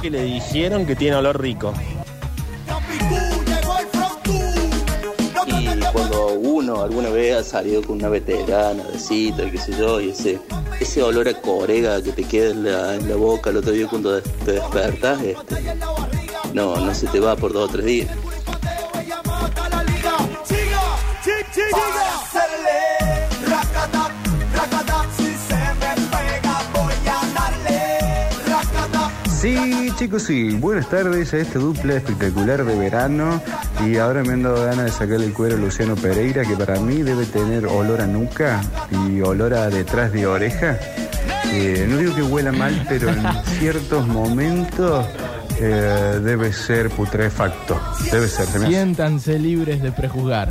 que le dijeron que tiene olor rico. Y cuando uno alguna vez ha salido con una veterana de cita, y qué sé yo, y ese, ese olor a corega que te queda en la, boca el otro día cuando te despertas, este, no, no se te va por dos o tres días. Sí, chicos, sí. Buenas tardes a este duple espectacular de verano. Y ahora me han dado ganas de sacarle el cuero a Luciano Pereira, que para mí debe tener olor a nuca y olor a detrás de oreja. Eh, no digo que huela mal, pero en ciertos momentos eh, debe ser putrefacto. Debe ser. se. Siéntanse libres de prejuzgar.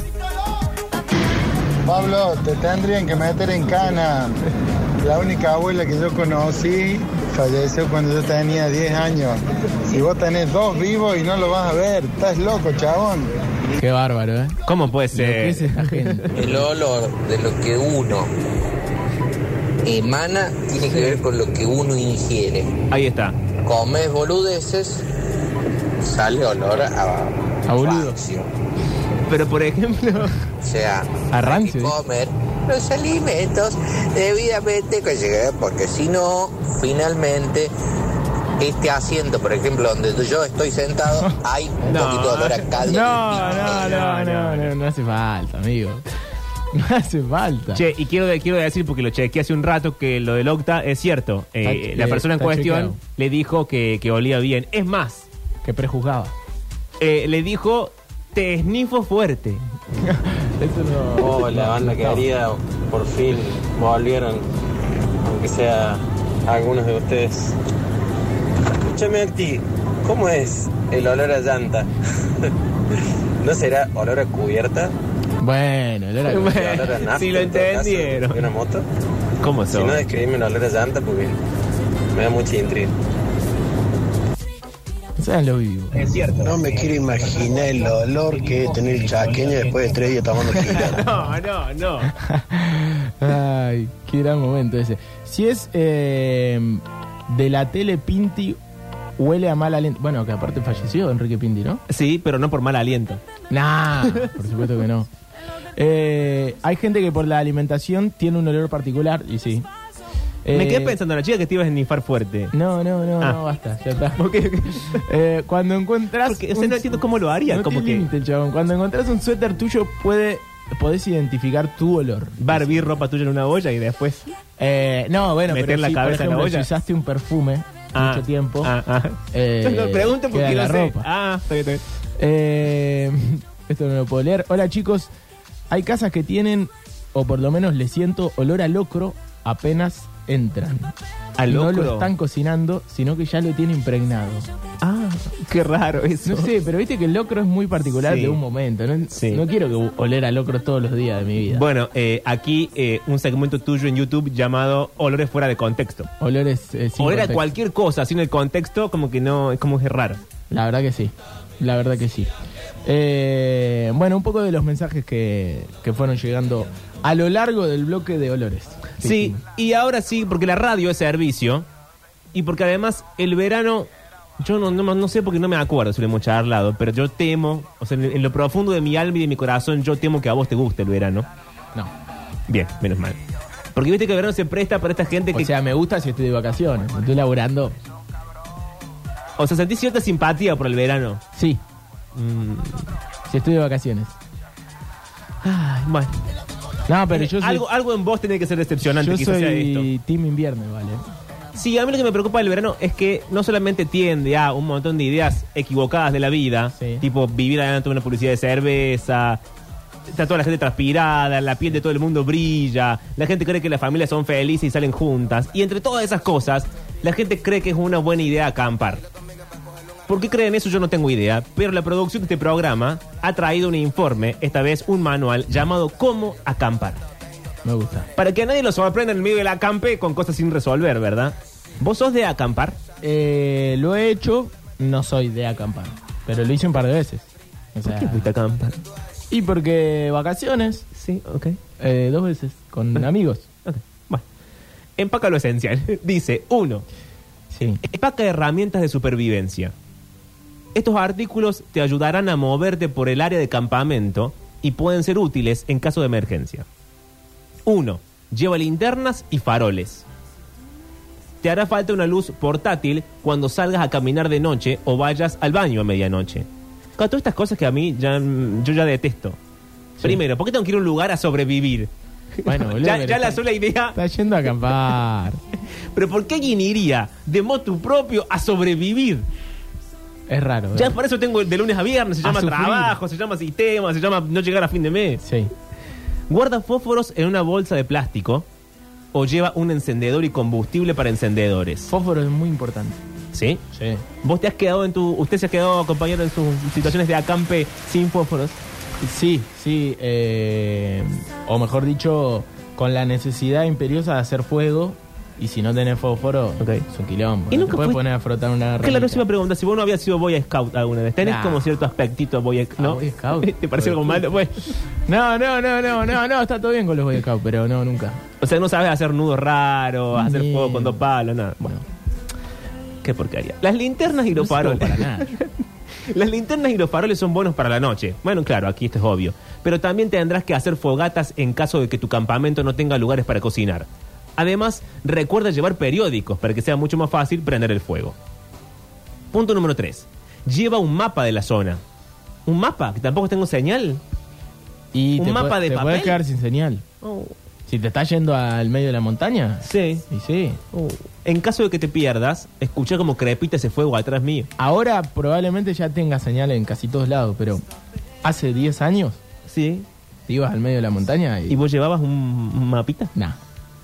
Pablo, te tendrían que meter en cana. La única abuela que yo conocí falleció cuando yo tenía 10 años. Si vos tenés dos vivos y no lo vas a ver, estás loco, chabón. Qué bárbaro, ¿eh? ¿Cómo puede Lo que es ser? El olor de lo que uno emana tiene que ver con lo que uno ingiere. Ahí está. Comes boludeces, sale olor a, A boludo. rancio. Pero por ejemplo, O sea, A hay rancio, que dice. comer los alimentos debidamente porque si no, finalmente, este asiento, por ejemplo, donde yo estoy sentado, hay un No. poquito de olor a caldo. No, no, no, no, no, no hace falta, amigo. No hace falta. che, y quiero, quiero decir, porque lo chequeé hace un rato, que lo del Octa es cierto. Eh, la persona en cuestión chequeado. le dijo que, que olía bien. Es más, Que prejuzgaba. eh, le dijo, te esnifo fuerte. Eso no. Hola, banda querida, por fin volvieron, aunque sea algunos de ustedes. Escúchame, Acti, ¿cómo es el olor a llanta? ¿No será olor a cubierta? Bueno, el olor a- Bueno. ¿El olor a nafta, Sí, lo en todo caso, entendieron. ¿De una moto? ¿Cómo Si son? no, describime el olor a llanta porque me da mucha intriga. Sean lo vivo. No me quiero imaginar el olor que es tener el chaqueño después de tres días tomando gilada. No, no, no. Ay, qué gran momento ese. Si es eh, de la tele Pinti, huele a mal aliento. Bueno, que aparte falleció Enrique Pinti, ¿no? Sí, pero no por mal aliento. Nah, por supuesto que no. Eh, hay gente que por la alimentación tiene un olor particular, y sí. Me Eh, quedé pensando, la chica que te ibas a esnifar fuerte. No, no, no, Ah. no, basta, ya está. Ok, ok. Eh, cuando encuentras. Porque, o sea, no entiendo cómo lo haría, No como tiene que- límite, chabón. Cuando encontrás un suéter tuyo, puede, podés identificar tu olor. Barbie ropa tuya en una olla y después. Eh, no, bueno, Meter pero la si, por cabeza en la ejemplo, olla. si usaste un perfume Ah, mucho tiempo. Ah, ah. eh, No, pregunto porque no la sé. ropa. Ah, está bien, está bien. Eh, esto no lo puedo leer. Hola chicos, hay casas que tienen, o por lo menos le siento, olor a locro apenas entran. ¿A No locro? lo están cocinando, sino que ya lo tiene impregnado. Ah, qué raro eso. No sé, pero viste que el locro es muy particular Sí. de un momento. No, Sí. no quiero que oler a locro todos los días de mi vida. Bueno, eh, aquí eh, un segmento tuyo en YouTube llamado Olores fuera de contexto. Olores eh, sin Oler a cualquier cosa sin el contexto, como que no, es como que es raro. La verdad que sí. La verdad que sí. Eh, bueno, un poco de los mensajes que, que fueron llegando a lo largo del bloque de olores. Sí, y ahora sí, porque la radio es servicio y porque además el verano, yo no, no, no sé porque no me acuerdo si lo hemos charlado, pero yo temo, o sea, en, en lo profundo de mi alma y de mi corazón, yo temo que a vos te guste el verano. No. Bien, menos mal. Porque viste que el verano se presta para esta gente que... O sea, me gusta si estoy de vacaciones. Estoy laburando. o sea, sentís cierta simpatía por el verano. Sí, Mm, si estoy de vacaciones. ay, bueno. No, pero yo soy, algo, algo en vos tiene que ser decepcionante, yo quizás sea esto. soy team invierno, ¿vale? Sí, a mí lo que me preocupa del verano es que no solamente tiende a un montón de ideas equivocadas de la vida, Sí. tipo vivir adelante de una publicidad de cerveza, está toda la gente transpirada, la piel de todo el mundo brilla, la gente cree que las familias son felices y salen juntas, y entre todas esas cosas, la gente cree que es una buena idea acampar. ¿Por qué creen eso? Yo no tengo idea, pero la producción de este programa ha traído un informe, esta vez un manual, llamado Cómo acampar. Me gusta. Para que a nadie lo sorprenda en el medio del acampe con cosas sin resolver, ¿verdad? ¿Vos sos de acampar? Eh, lo he hecho, no soy de acampar, pero lo hice un par de veces. O ¿Por qué fuiste a acampar? y porque vacaciones, Sí, ok. eh, dos veces, con amigos. ok. Bueno, empaca lo esencial. Dice, uno, Sí. Empaca herramientas de supervivencia. Estos artículos te ayudarán a moverte por el área de campamento y pueden ser útiles en caso de emergencia. 1. Lleva linternas y faroles. Te hará falta una luz portátil cuando salgas a caminar de noche o vayas al baño a medianoche. Claro, todas estas cosas que a mí ya, yo ya detesto. Primero, ¿por qué tengo que ir a un lugar a sobrevivir? Bueno, boludo, ya, la sola idea. Está yendo a acampar. Pero ¿por qué alguien iría de motu propio a sobrevivir? Es raro. Ya ¿eh? por eso tengo de lunes a viernes, se A llama sufrir. trabajo, se llama sistema, se llama no llegar a fin de mes. Sí. Guarda fósforos en una bolsa de plástico o lleva un encendedor y combustible para encendedores. Fósforo es muy importante. ¿Sí? Sí. ¿Vos te has quedado en tu. ¿Usted se ha quedado compañero en sus situaciones de acampe sin fósforos? Sí, sí. eh, o mejor dicho, con la necesidad imperiosa de hacer fuego. Y si no tenés fósforo, Ok. es un quilombo. ¿Y nunca te puedes poner a frotar una Claro, ramita. se iba a preguntar si vos no habías sido Boy Scout alguna vez. Tenés Nah. como cierto aspectito Boy Scout, ¿no? Ah, Boy Scout. ¿Te parece algo malo? Pues, No, no, no, no, no, no, está todo bien con los Boy Scouts, pero no, nunca. o sea, no sabes hacer nudos raros, hacer fuego con dos palos, nada. Bueno, qué porquería. Las linternas y los No faroles. para nada. Las linternas y los faroles son buenos para la noche. Bueno, claro, aquí esto es obvio. Pero también tendrás que hacer fogatas en caso de que tu campamento no tenga lugares para cocinar. Además, recuerda llevar periódicos para que sea mucho más fácil prender el fuego. Punto número 3. Lleva un mapa de la zona. ¿Un mapa? ¿Que tampoco tengo señal? Y ¿Un te mapa de te papel? puedes quedar sin señal. Oh, Si te estás yendo al medio de la montaña. sí. Y sí. Oh. En caso de que te pierdas, escucha como crepita ese fuego atrás mío. Ahora probablemente ya tenga señal en casi todos lados, pero hace 10 años Sí. te ibas al medio de la montaña y... ¿Y vos llevabas un, un mapita? Nah.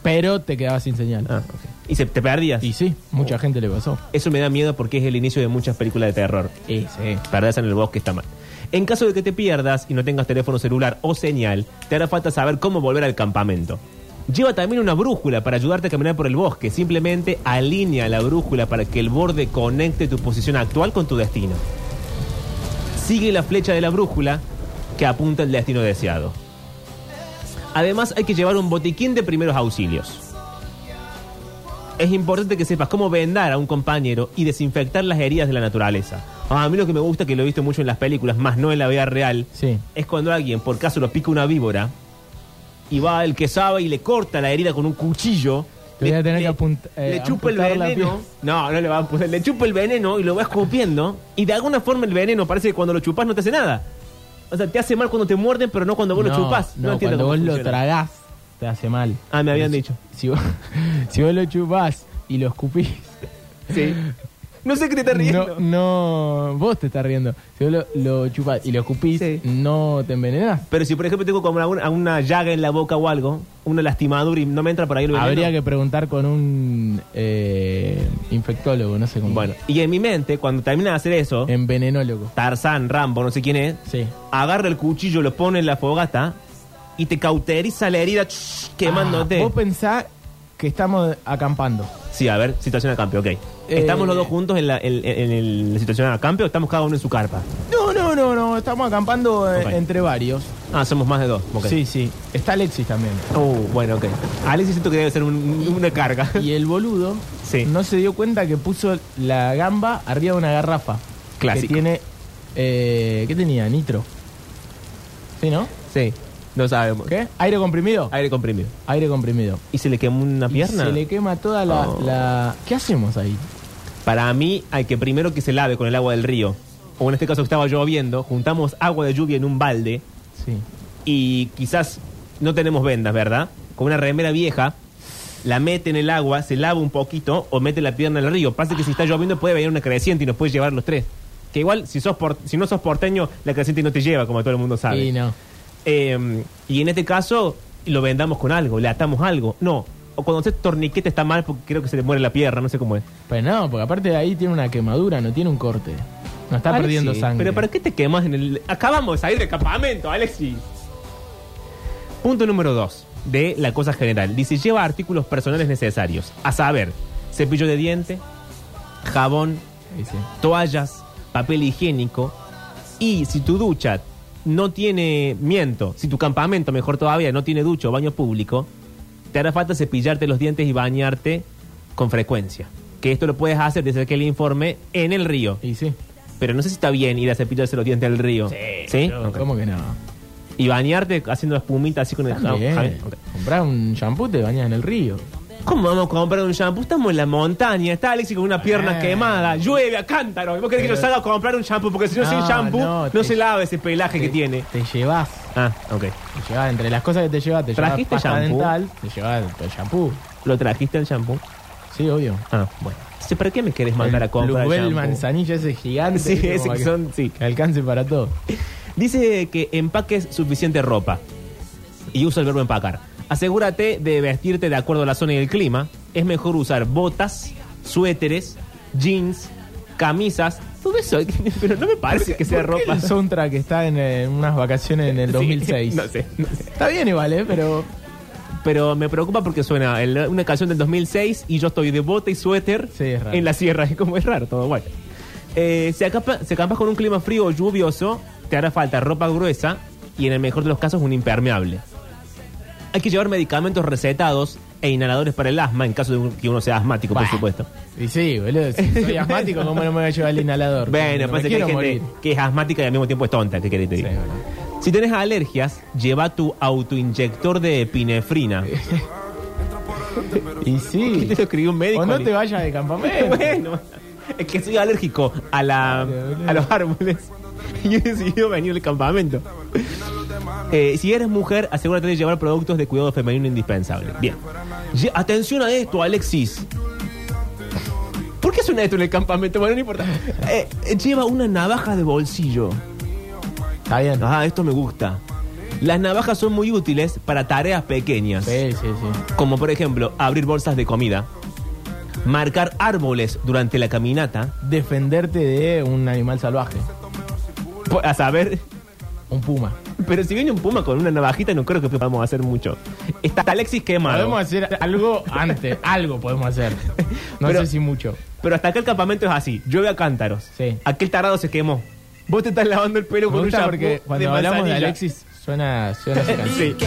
Pero te quedabas sin señal. Ah, ok. ¿Y se, te perdías? Y sí, mucha gente le pasó. Eso me da miedo porque es el inicio de muchas películas de terror. Sí. Perderse en el bosque está mal. En caso de que te pierdas y no tengas teléfono celular o señal, te hará falta saber cómo volver al campamento. Lleva también una brújula para ayudarte a caminar por el bosque. Simplemente alinea la brújula para que el borde conecte tu posición actual con tu destino. Sigue la flecha de la brújula que apunta al destino deseado. Además, hay que llevar un botiquín de primeros auxilios. Es importante que sepas cómo vendar a un compañero y desinfectar las heridas de la naturaleza. Ah, a mí lo que me gusta, que lo he visto mucho en las películas, más no en la vida real, Sí. es cuando alguien por caso lo pica una víbora y va el que sabe y le corta la herida con un cuchillo. Te voy le- a tener le- que eh, le chupa el veneno. No, no le va a amputar. Le chupa el veneno y lo va escupiendo. Y de alguna forma el veneno parece que cuando lo chupas no te hace nada. O sea, te hace mal cuando te muerden, pero no cuando vos lo chupas. No, entiendo cuando cómo vos lo funciona. tragás, te hace mal. Ah, me habían dicho. Si vos, si vos lo chupás y lo escupís, Sí. No sé qué te estás riendo. no, no, vos te estás riendo. Si vos lo, lo chupás y lo escupís, Sí. no te envenenás. Pero si por ejemplo tengo como una, una llaga en la boca o algo, una lastimadura y no me entra por ahí el veneno. Habría que preguntar con un eh, infectólogo, no sé cómo. Bueno, y en mi mente, cuando termina de hacer eso, Envenenólogo. Tarzán, Rambo, no sé quién es, Sí. agarra el cuchillo, lo pone en la fogata y te cauteriza la herida ch, quemándote. Ah, vos pensás que estamos acampando. Sí, a ver, situación a campo, ok. ¿Estamos los dos juntos en la, en- la situación a campo o estamos cada uno en su carpa? No, no, no, no. Estamos acampando eh, Ok. entre varios. Ah, somos más de dos. ok. Sí, sí. Está Alexis también. Oh, bueno, ok. Alexis siento que debe ser un- una carga. Y el boludo Sí. no se dio cuenta que puso la gamba arriba de una garrafa. Clásico. Que tiene. Eh, ¿Qué tenía? Nitro. ¿Sí, no? Sí, no sabemos. ¿Qué? ¿Aire comprimido? Aire comprimido. Aire comprimido. ¿Y se le quemó una Y pierna? se le quema toda la, Oh. la- ¿Qué hacemos ahí? Para mí hay que primero que se lave con el agua del río. O en este caso estaba lloviendo, juntamos agua de lluvia en un balde Sí. y quizás no tenemos vendas, ¿verdad? Con una remera vieja, la mete en el agua, se lava un poquito o mete la pierna en el río. Pasa que si está lloviendo puede venir una creciente y nos puede llevar los tres. Que igual, si, sos por- si no sos porteño, la creciente no te lleva, como todo el mundo sabe. Y no. Eh, y en este caso, lo vendamos con algo, le atamos algo. No. O cuando usted torniquete está mal porque creo que se le muere la pierna, no sé cómo es. Pero no, porque aparte de ahí tiene una quemadura, no tiene un corte. No está Alexis, perdiendo sangre. Pero ¿para qué te quemas en el...? Acabamos de salir del campamento, Alexis. Punto número dos de la cosa general. Dice, lleva artículos personales necesarios. A saber, cepillo de diente, jabón, Sí, sí. toallas, papel higiénico. Y si tu ducha no tiene, miento, si tu campamento, mejor todavía, no tiene ducha o baño público, te hará falta cepillarte los dientes y bañarte con frecuencia. que esto lo puedes hacer desde aquel informe en el río. Y sí. Pero no sé si está bien ir a cepillarse los dientes al río. ¿Sí? pero Ok. ¿Cómo que no? Y bañarte haciendo espumita así con el jabón. También. Ok. Comprar un shampoo te bañas en el río. ¿Cómo vamos a comprar un shampoo? Estamos en la montaña. Está Alexis con una pierna Eh. quemada. Llueve a cántaro. ¿Y ¿Vos querés que yo salga a comprar un shampoo? Porque si no, sin shampoo no, se lava ese pelaje que tiene. Te llevas. Ah, ok. Te entre las cosas que te llevas, te llevas ¿Trajiste pasta shampoo? dental, te llevas el shampoo. ¿Lo trajiste el shampoo? Sí, obvio. Ah, bueno. Entonces, ¿Para qué me querés mandar a comprar el shampoo? manzanilla ese gigante. Sí, ese que son- sí. Que alcance para todo. Dice que empaques suficiente ropa. Y usa el verbo empacar. Asegúrate de vestirte de acuerdo a la zona y el clima. Es mejor usar botas, suéteres, jeans, camisas, todo eso. Pero no me parece que sea ¿Por qué ropa. El soundtrack está en, eh, unas vacaciones en el Sí, 2006. no sé, no sé. Está bien igual, ¿eh? Pero Pero me preocupa porque suena el- una canción del 2006 y yo estoy de bota y suéter Sí, es raro. en la sierra. Es como es raro todo. Bueno. Eh, si, acampa- si acampas con un clima frío o lluvioso, te hará falta ropa gruesa y en el mejor de los casos un impermeable. Hay que llevar medicamentos recetados e inhaladores para el asma en caso de que uno sea asmático, Bah. por supuesto. Y sí, boludo, si soy asmático, ¿cómo no me voy a llevar el inhalador? Bueno, Me pasa que hay gente morir. que es asmática y al mismo tiempo es tonta, ¿qué querés que te Sí. Si tenés alergias, lleva tu autoinyector de epinefrina. Y ¿Qué sí. te lo escribió un médico? O no te vayas de campamento. bueno, es que soy alérgico a, la, a los árboles. Y he decidido venir al campamento. Eh, si eres mujer, asegúrate de llevar productos de cuidado femenino indispensable. Bien. Atención a esto, Alexis. ¿Por qué suena esto en el campamento? Bueno, no importa. Eh, eh, lleva una navaja de bolsillo. Está bien. Ah, esto me gusta. Las navajas son muy útiles para tareas pequeñas. Sí, sí, sí. Como por ejemplo, abrir bolsas de comida, marcar árboles durante la caminata, Defenderte de un animal salvaje. Po- a saber, Un puma. pero si viene un puma con una navajita no creo que podamos hacer mucho. Está Alexis quemado. Podemos hacer algo antes. algo podemos hacer. No Pero- sé si mucho. Pero hasta acá el campamento es así, llueve a cántaros. Sí. Aquel tarado se quemó. Vos te estás lavando el pelo Me con un gusta shampoo porque cuando hablamos de manzanilla. Alexis suena, suena esa canción. Sí,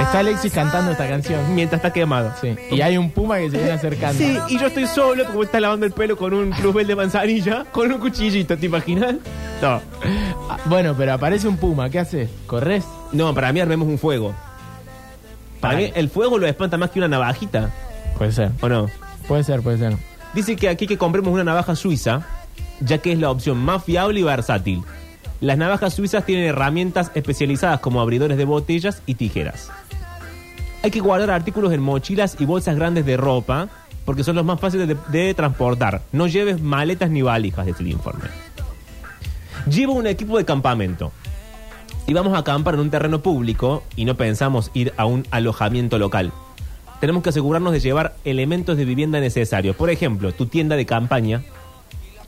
Está Alexis cantando esta canción. mientras está quemado. Sí. Y hay un puma que se viene acercando. Sí, y yo estoy solo, como está lavando el pelo con un plusbel de manzanilla, con un cuchillito, ¿te imaginas? No. Ah, Bueno, pero aparece un puma. ¿Qué haces? ¿Corres? No, para mí armemos un fuego. Para mí el fuego lo espanta más que una navajita, Puede ser. ¿o no? Puede ser, puede ser. Dice que aquí que compremos una navaja suiza, ya que es la opción más fiable y versátil. Las navajas suizas tienen herramientas especializadas como abridores de botellas y tijeras. Hay que guardar artículos en mochilas y bolsas grandes de ropa, porque son los más fáciles de, de transportar. No lleves maletas ni valijas, dice el informe. Lleva un equipo de campamento. Si vamos a acampar en un terreno público y no pensamos ir a un alojamiento local, tenemos que asegurarnos de llevar elementos de vivienda necesarios. Por ejemplo, tu tienda de campaña,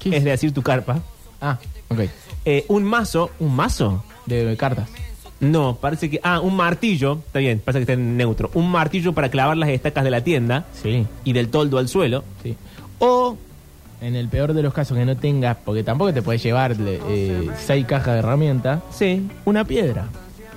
¿Qué es decir, tu carpa, Ah, ok. eh, un mazo, ¿un mazo? De cartas. No, parece que. Ah, un martillo, está bien, parece que está en neutro. Un martillo para clavar las estacas de la tienda Sí, y del toldo al suelo. sí. O, en el peor de los casos, que no tengas, porque tampoco te puedes llevar eh, seis cajas de herramientas, Sí. una piedra.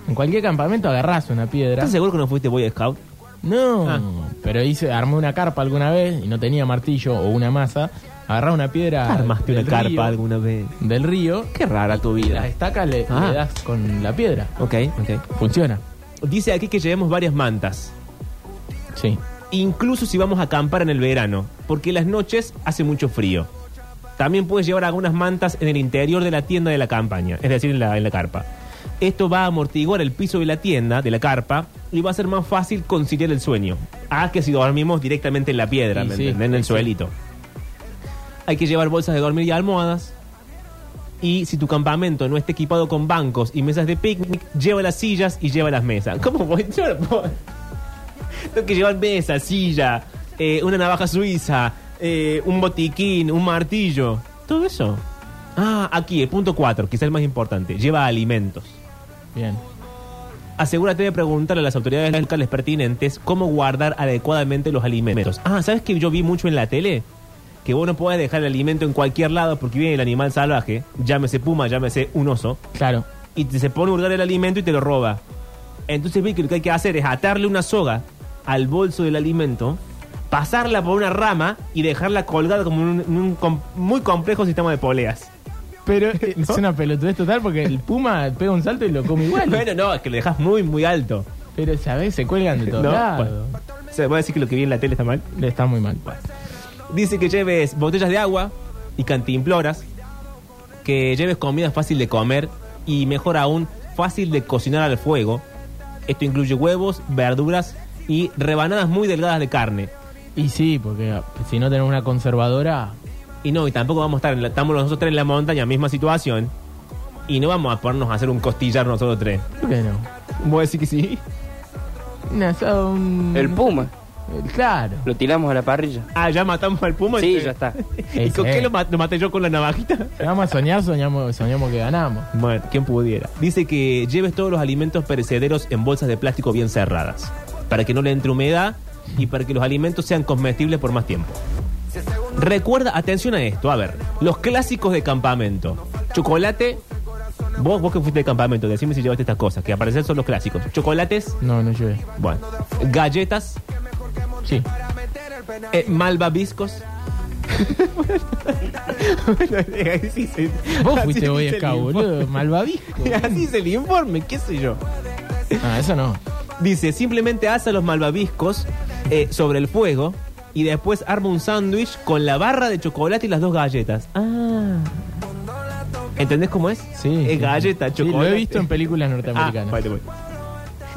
En cualquier campamento agarrás una piedra. ¿Estás seguro que no fuiste Boy Scout? No, Ah. pero hice, armé una carpa alguna vez y no tenía martillo o una masa. Agarrás una piedra Armaste una carpa río- alguna vez. del río, Qué rara tu las vida. estacas le, Ah. le das con la piedra. Ok, ok. Funciona. Dice aquí que llevemos varias mantas. Sí. incluso si vamos a acampar en el verano, porque las noches hace mucho frío. También puedes llevar algunas mantas en el interior de la tienda de la campaña, es decir, en la, en la carpa. Esto va a amortiguar el piso de la tienda, de la carpa, y va a ser más fácil conciliar el sueño. Ah, que si dormimos directamente en la piedra, Sí, ¿me sí, entienden? En el sí. suelito. Hay que llevar bolsas de dormir y almohadas. Y si tu campamento no está equipado con bancos y mesas de picnic, lleva las sillas y lleva las mesas. ¿Cómo voy? Yo no puedo- Tengo que llevar mesa, silla, eh, una navaja suiza, eh, un botiquín, un martillo. Todo eso. Ah, aquí, el punto 4, quizás el más importante. Lleva alimentos. Bien. Asegúrate de preguntar a las autoridades locales pertinentes cómo guardar adecuadamente los alimentos. Ah, ¿sabes que yo vi mucho en la tele? Que vos no podés dejar el alimento en cualquier lado porque viene el animal salvaje, llámese puma, llámese un oso, Claro. y te- se pone a hurgar el alimento y te lo roba. Entonces vi que lo que hay que hacer es atarle una soga al bolso del alimento pasarla por una rama y dejarla colgada como en un, en un com- muy complejo sistema de poleas. Pero eh, es una pelotudez total porque el puma pega un salto y lo come igual. Bueno, no, es que lo dejas muy, muy alto. Pero, ¿sabes? Se cuelgan de todos No, lados. bueno. O sea, voy a decir que lo que vi en la tele está mal. Está muy mal. Dice que lleves botellas de agua y cantimploras, que lleves comida fácil de comer y mejor aún, fácil de cocinar al fuego. Esto incluye huevos, verduras y rebanadas muy delgadas de carne. Y sí, porque si no tenemos una conservadora, Y no, y tampoco vamos a estar, en la- estamos nosotros tres en la montaña, misma situación. Y no vamos a ponernos a hacer un costillar nosotros tres. ¿por qué no? ¿Voy a decir que sí? Un- El puma. Claro. Lo tiramos a la parrilla. Ah, ya matamos al puma. Sí, Este- ya está. ¿Y con qué lo, ma- lo maté yo con la navajita? Vamos a soñar, soñamos, soñamos que ganamos. Bueno, quien pudiera. Dice que lleves todos los alimentos perecederos en bolsas de plástico bien cerradas, para que no le entre humedad y para que los alimentos sean comestibles por más tiempo. Recuerda, atención a esto, a ver, los clásicos de campamento. Chocolate, vos, vos que fuiste de campamento, decime si llevaste estas cosas, que aparecen son los clásicos. Chocolates, No, no llueve. bueno, galletas, Sí. eh, malvaviscos. Bueno, así se- Vos fuiste Scout, informe. boludo. Malvavisco. Así es el informe, qué sé yo. Ah, eso no. Dice, simplemente asa los malvaviscos eh, sobre el fuego y después arma un sándwich con la barra de chocolate y las dos galletas. Ah. ¿Entendés cómo es? Sí. Es galleta, sí. Sí, chocolate. lo he visto en películas Ah, norteamericanas. vale, vale.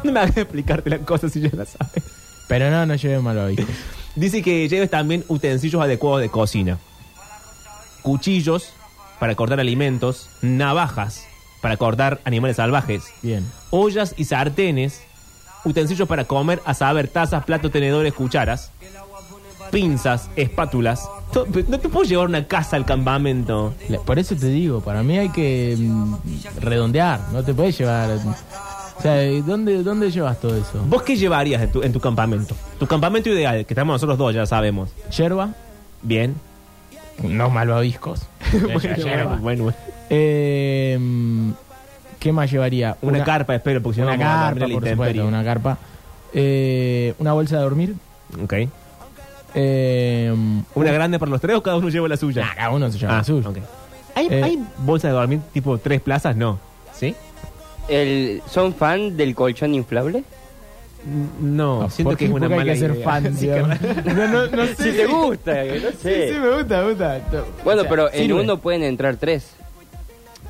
No me hagas explicarte las cosas si ya las sabes. Pero no, no lleve malvavisco. Dice que lleves también utensilios adecuados de cocina. Cuchillos para cortar alimentos, navajas para cortar animales salvajes, Bien. ollas y sartenes, utensilios para comer, a saber, tazas, platos, tenedores, cucharas, pinzas, espátulas. To- No te puedo llevar una casa al campamento. Por eso te digo, para mí hay que mm, redondear, no te puedes llevar... O sea, ¿dónde, ¿dónde llevas todo eso? ¿Vos qué llevarías en tu, en tu campamento? Tu campamento ideal, que estamos nosotros dos, ya sabemos. ¿Yerba? Bien. No malvaviscos. bueno, Yerba. bueno. Eh, mm, ¿Qué más llevaría? Una, carpa, espero, porque si no Una vamos a carpa, a por supuesto, una carpa. Eh, una bolsa de dormir. Ok. Eh, ¿Una grande para los tres o cada uno lleva la suya? nah, cada uno se lleva la suya. ok. ¿Hay, Eh. ¿Hay bolsa de dormir tipo tres plazas? No. ¿Sí? El, ¿Son fan del colchón inflable? No, No, siento ¿por que es una hay mala que ser idea. fan, Sí, digamos. no, no, no sé. Si te gusta, no Sí, sé. sí, me gusta, me gusta. Bueno, O sea, pero en sirve. uno pueden entrar tres.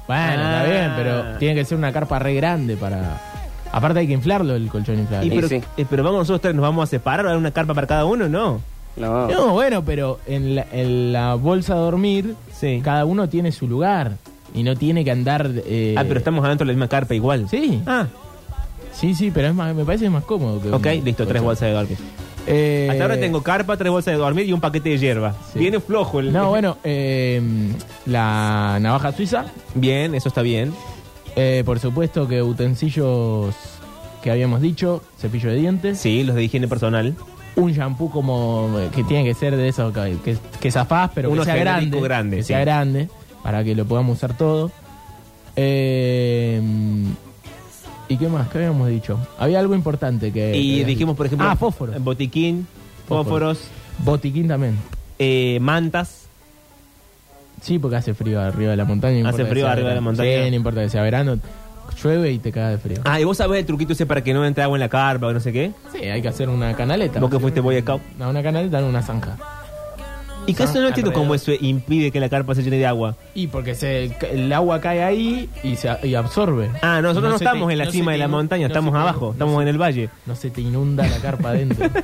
Bueno, Ah. está bien, pero tiene que ser una carpa re grande para. Aparte hay que inflarlo el colchón Y inflable. pero, sí. eh, pero vamos nosotros tres, ¿nos vamos a separar? ¿Va a una carpa para cada uno? No. No. No, bueno, pero en la, en la bolsa de dormir, Sí. cada uno tiene su lugar y no tiene que andar. eh, Ah, pero estamos adentro de la misma carpa igual. Sí, Ah, sí, sí, pero es más, me parece más cómodo. Que ok, un listo, tres bolsas de dormir. Eh, Hasta ahora tengo carpa, tres bolsas de dormir y un paquete de hierba. Sí. Viene flojo el. No, bueno, eh, la navaja suiza. Bien, eso está bien. eh, por supuesto que utensilios que habíamos dicho, cepillo de dientes. Sí, los de higiene personal. un shampoo como eh, que tiene que ser de eso que, que, que zafás, pero Uno que sea genérico grande, grande, que sí. sea grande para que lo podamos usar todo. Eh, ¿Y qué más? ¿Qué habíamos dicho? Había algo importante que Y dijimos, por ejemplo, ah, fósforo, botiquín, Fósforo. fósforos, botiquín también. eh, mantas. Sí, porque hace frío arriba de la montaña. no Hace frío sea arriba de la montaña. Sí, no importa que sea verano, llueve y te caga de frío. Ah, y vos sabés el truquito ese para que no entre agua en la carpa o no sé qué. Sí, hay que hacer una canaleta. Vos que fuiste Boy Scout. No, una canaleta en una zanja. Y no entiendo cómo alrededor. eso impide que la carpa se llene de agua. Y porque se, el agua cae ahí y, se, y absorbe. Ah, nosotros no, te- estamos en la no cima de te la montaña, no estamos te- abajo, no estamos en el valle. No se te inunda la carpa adentro.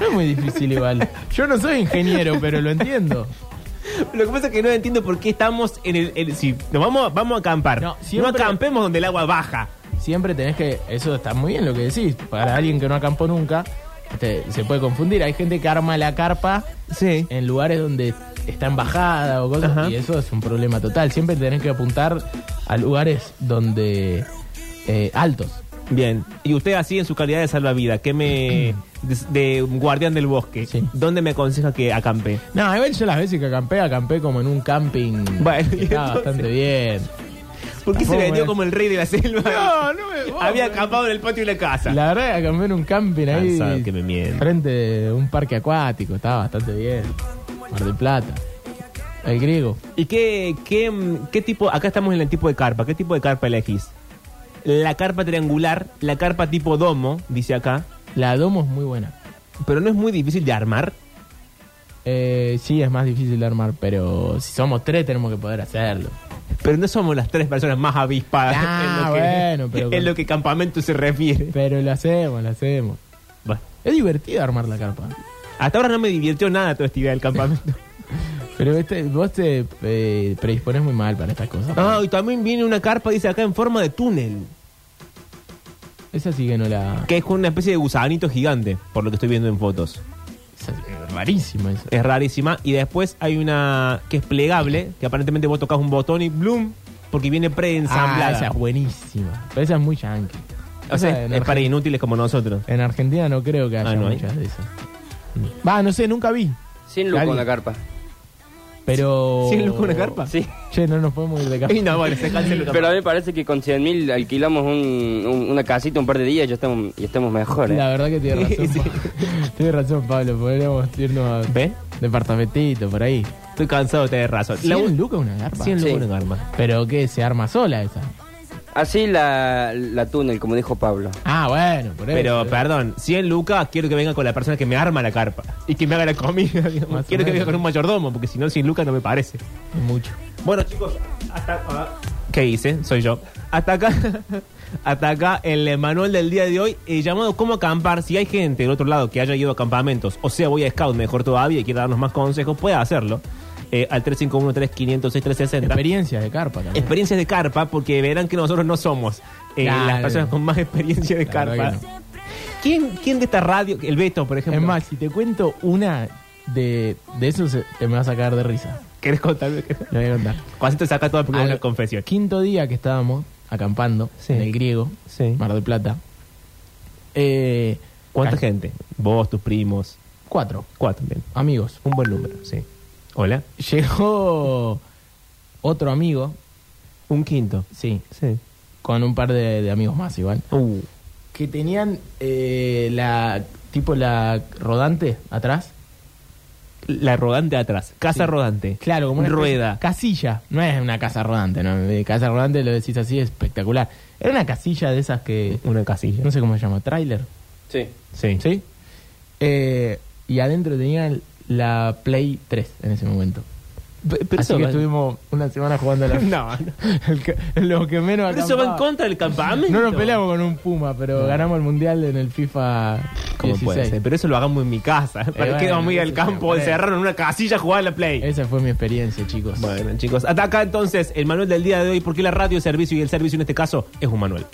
No es muy difícil igual. Yo no soy ingeniero, pero lo entiendo. Lo que pasa es que no entiendo por qué estamos en el... el- si nos vamos, vamos a acampar, No, no, siempre- acampemos donde el agua baja. Siempre tenés que... Eso está muy bien lo que decís. Para alguien que no acampó nunca, se puede confundir. Hay gente que arma la carpa Sí. en lugares donde está en bajada o cosas Ajá. y eso es un problema total. Siempre tenés que apuntar a lugares donde... eh, altos. Bien. Y usted así en su calidad de salvavidas, ¿qué me... de, de guardián del bosque, Sí. ¿dónde me aconseja que acampe? No, igual yo las veces que acampé, acampé como en un camping Bueno, que y estaba entonces- bastante bien. ¿Por qué se vendió como el rey de la selva? No, no me- vos, Había acampado en el patio de la casa. La verdad, cambié en un camping ahí. Cansado que me. Frente de un parque acuático. Estaba bastante bien. Mar del Plata. El griego. ¿Y qué, qué, qué tipo? Acá estamos en el tipo de carpa. ¿Qué tipo de carpa elegís? La carpa triangular, la carpa tipo domo, dice acá. La domo es muy buena. Pero no es muy difícil de armar. Eh, sí, es más difícil de armar, pero si somos tres tenemos que poder hacerlo. Pero no somos las tres personas más avispadas Ah, en, lo que, bueno, pero en con- lo que campamento se refiere. Pero lo hacemos, lo hacemos. Bueno, Es divertido armar la carpa. hasta ahora no me divirtió nada toda esta idea del campamento. Pero este, vos te eh, predispones muy mal para estas cosas. Ah, y también viene una carpa, dice acá, en forma de túnel. Esa sí que no la... Que es con una especie de gusanito gigante, por lo que estoy viendo en fotos. esa sí que es rarísima eso. Es rarísima. Y después hay una que es plegable, que aparentemente vos tocas un botón y ¡bloom! Porque viene Ah, preensamblada. esa es buenísima. Pero esa es muy yankee. o sea, Esa es para inútiles como nosotros. en Argentina no creo que haya Ah, ¿no hay? muchas de esas. Va, no sé, nunca vi. 100 lucas Alguien. una carpa. Pero... ¿Cien lucas una carpa? Sí. Che, no nos podemos ir de carpa. Y no, bueno, se canceló. Pero a mí me parece que con 100 mil alquilamos un- un- una casita un par de días y ya estamos, y estamos mejor. ¿eh? La verdad que tiene razón. Sí. Pa- Tiene razón, Pablo. Podríamos irnos a ¿Ves? departamentito por ahí. Estoy cansado de tener razón. La 100 u- lucas una garpa. 100 lucas Sí. una garpa. Pero que se arma sola esa. Así la, la túnel, como dijo Pablo. Ah, bueno, por eso. Pero, perdón, 100 lucas quiero que venga con la persona que me arma la carpa y que me haga la comida. digamos. Más o Quiero que menos. venga con un mayordomo, porque si no, 100 lucas no me parece. Es mucho. Bueno, chicos, hasta. ah, ¿Qué hice? Soy yo. Hasta acá. Hasta acá el manual del día de hoy, eh, llamado Cómo acampar. Si hay gente del otro lado que haya ido a campamentos, o sea, voy a Scout, mejor todavía, y quiere darnos más consejos, puede hacerlo. Eh, al 351-3506-360. Experiencias de carpa también. Experiencias de carpa, porque verán que nosotros no somos eh, Claro. las personas con más experiencia de La carpa. ¿Quién, ¿Quién de esta radio, el Beto, por ejemplo? Es más, si te cuento una de, de esos, eh, te me vas a sacar de risa. ¿querés contarme? Lo voy a contar. Saca todo porque es Al una confesión. Quinto día que estábamos acampando Sí. en el griego, Sí. Mar del Plata. Eh, ¿Cuánta gente? Vos, tus primos. Cuatro Cuatro, bien. amigos. Un buen número, sí. Hola. Llegó otro amigo, Un quinto. sí, Sí. con un par de, de amigos más igual, Uh. que tenían eh, la tipo la rodante atrás. La rodante atrás. Casa Sí. rodante. Claro, como una especie- rueda. Casilla. No es una casa rodante, ¿no? Eh, Casa rodante lo decís así, espectacular. Era una casilla de esas que. Una casilla. No sé cómo se llama, trailer. Sí. Sí. ¿Sí? Eh, y adentro tenían la Play 3 en ese momento. Pe- Pero Así eso que va- estuvimos una semana jugando a la. No, no. El que- lo que menos Pero eso va en contra del campamento. No nos peleamos con un Puma, pero ganamos el mundial en el FIFA ¿Cómo 16. puede ser? Pero eso lo hagamos en mi casa. ¿Para bueno, qué vamos a ir al campo, por encerraron en una casilla a jugar a la Play? Esa fue mi experiencia, chicos. Bueno, chicos, hasta acá entonces el manual del día de hoy, porque la radio es servicio y el servicio en este caso es un manual.